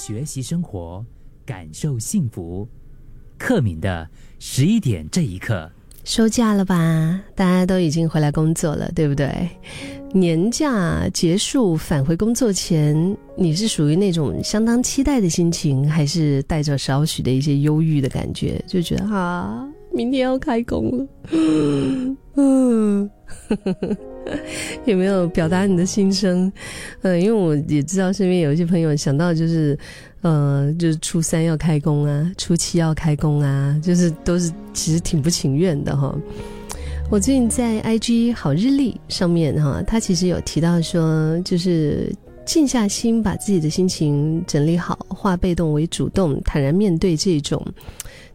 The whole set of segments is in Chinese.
学习生活，感受幸福。克敏的十一点这一刻，收假了吧？大家都已经回来工作了，对不对？年假结束返回工作前，你是属于那种相当期待的心情，还是带着少许的一些忧郁的感觉？就觉得啊，明天要开工了，嗯。有没有表达你的心声？呃，因为我也知道身边有一些朋友想到就是，呃，就是初三要开工啊，初七要开工啊，就是都是其实挺不情愿的哈。我最近在 IG 好日历上面哈，他其实有提到说，就是静下心，把自己的心情整理好，化被动为主动，坦然面对这种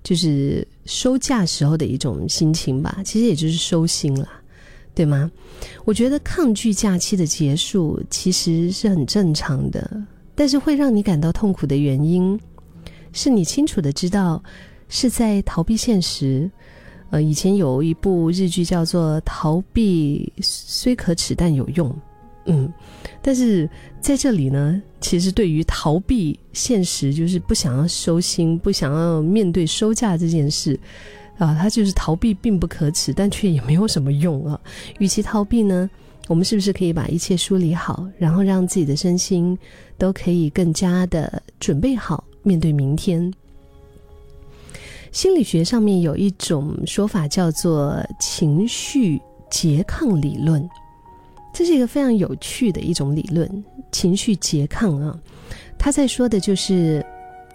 就是收假时候的一种心情吧。其实也就是收心了。对吗？我觉得抗拒假期的结束其实是很正常的，但是会让你感到痛苦的原因，是你清楚的知道是在逃避现实。呃，以前有一部日剧叫做《逃避虽可耻但有用》，嗯，但是在这里呢，其实对于逃避现实，就是不想要收心，不想要面对收假这件事。啊，他就是逃避并不可耻，但却也没有什么用啊。与其逃避呢，我们是不是可以把一切梳理好，然后让自己的身心都可以更加的准备好面对明天？心理学上面有一种说法叫做情绪拮抗理论，这是一个非常有趣的一种理论。情绪拮抗啊，他在说的就是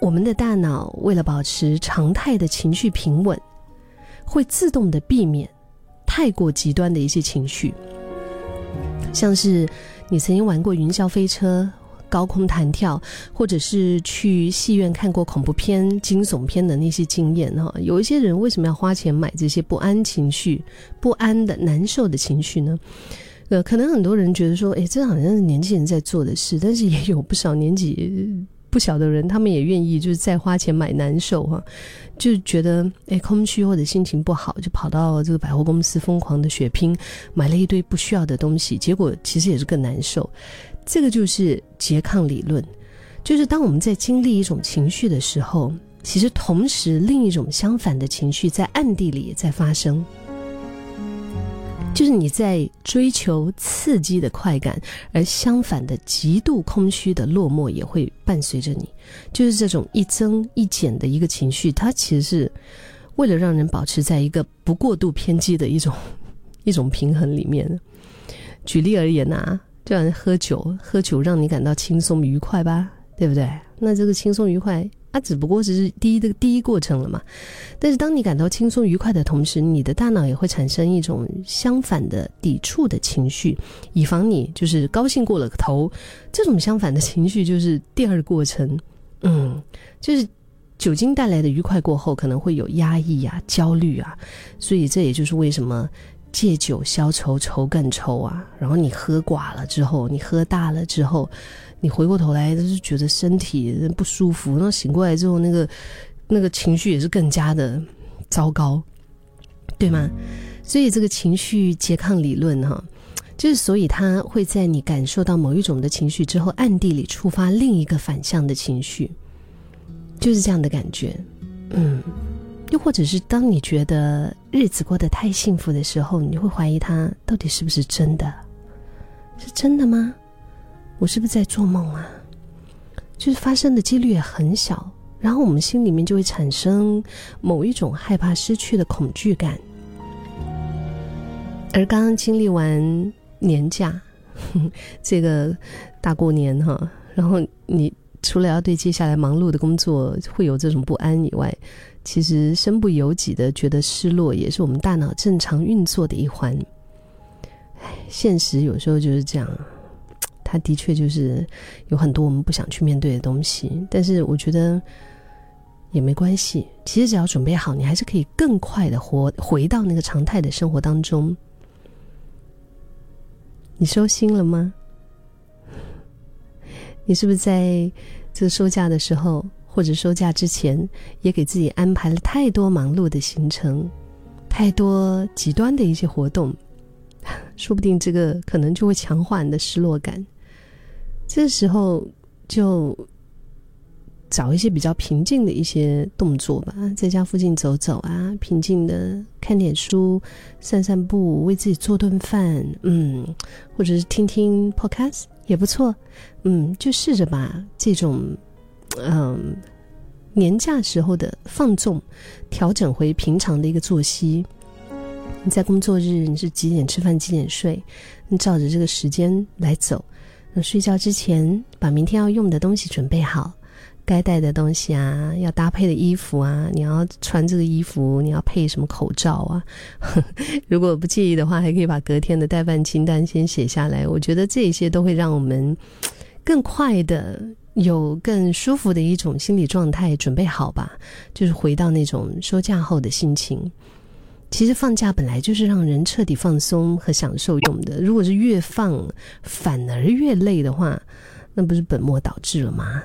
我们的大脑为了保持常态的情绪平稳。会自动的避免太过极端的一些情绪，像是你曾经玩过云霄飞车、高空弹跳，或者是去戏院看过恐怖片、惊悚片的那些经验哈。有一些人为什么要花钱买这些不安情绪、不安的难受的情绪呢？呃，可能很多人觉得说，哎，这好像是年轻人在做的事，但是也有不少年纪。不小的人，他们也愿意就是再花钱买难受哈，就觉得哎空虚或者心情不好，就跑到这个百货公司疯狂的血拼，买了一堆不需要的东西，结果其实也是更难受。这个就是拮抗理论，就是当我们在经历一种情绪的时候，其实同时另一种相反的情绪在暗地里也在发生。就是你在追求刺激的快感，而相反的极度空虚的落寞也会伴随着你。就是这种一增一减的一个情绪，它其实是为了让人保持在一个不过度偏激的一种 一种平衡里面。举例而言呐，就像喝酒，喝酒让你感到轻松愉快吧，对不对？那这个轻松愉快。它只不过只是第一的第一过程了嘛，但是当你感到轻松愉快的同时，你的大脑也会产生一种相反的抵触的情绪，以防你就是高兴过了头。这种相反的情绪就是第二过程，嗯，就是酒精带来的愉快过后，可能会有压抑啊、焦虑啊，所以这也就是为什么借酒消愁，愁更愁啊。然后你喝寡了之后，你喝大了之后。你回过头来，就是觉得身体不舒服，然后醒过来之后，那个那个情绪也是更加的糟糕，对吗？所以这个情绪拮抗理论哈，就是所以它会在你感受到某一种的情绪之后，暗地里触发另一个反向的情绪，就是这样的感觉。嗯，又或者是当你觉得日子过得太幸福的时候，你会怀疑它到底是不是真的？是真的吗？我是不是在做梦啊？就是发生的几率也很小，然后我们心里面就会产生某一种害怕失去的恐惧感。而刚刚经历完年假，这个大过年哈，然后你除了要对接下来忙碌的工作会有这种不安以外，其实身不由己的觉得失落，也是我们大脑正常运作的一环。现实有时候就是这样。它的确就是有很多我们不想去面对的东西，但是我觉得也没关系。其实只要准备好，你还是可以更快的活回到那个常态的生活当中。你收心了吗？你是不是在这个收假的时候，或者收假之前，也给自己安排了太多忙碌的行程，太多极端的一些活动？说不定这个可能就会强化你的失落感。这时候就找一些比较平静的一些动作吧，在家附近走走啊，平静的看点书、散散步，为自己做顿饭，嗯，或者是听听 podcast 也不错，嗯，就试着把这种，嗯，年假时候的放纵调整回平常的一个作息。你在工作日你是几点吃饭几点睡？你照着这个时间来走。那睡觉之前把明天要用的东西准备好。该带的东西啊，要搭配的衣服啊，你要穿这个衣服，你要配什么口罩啊？如果不介意的话，还可以把隔天的代办清单先写下来。我觉得这些都会让我们更快的有更舒服的一种心理状态，准备好吧，就是回到那种休假后的心情。其实放假本来就是让人彻底放松和享受用的，如果是越放反而越累的话，那不是本末倒置了吗？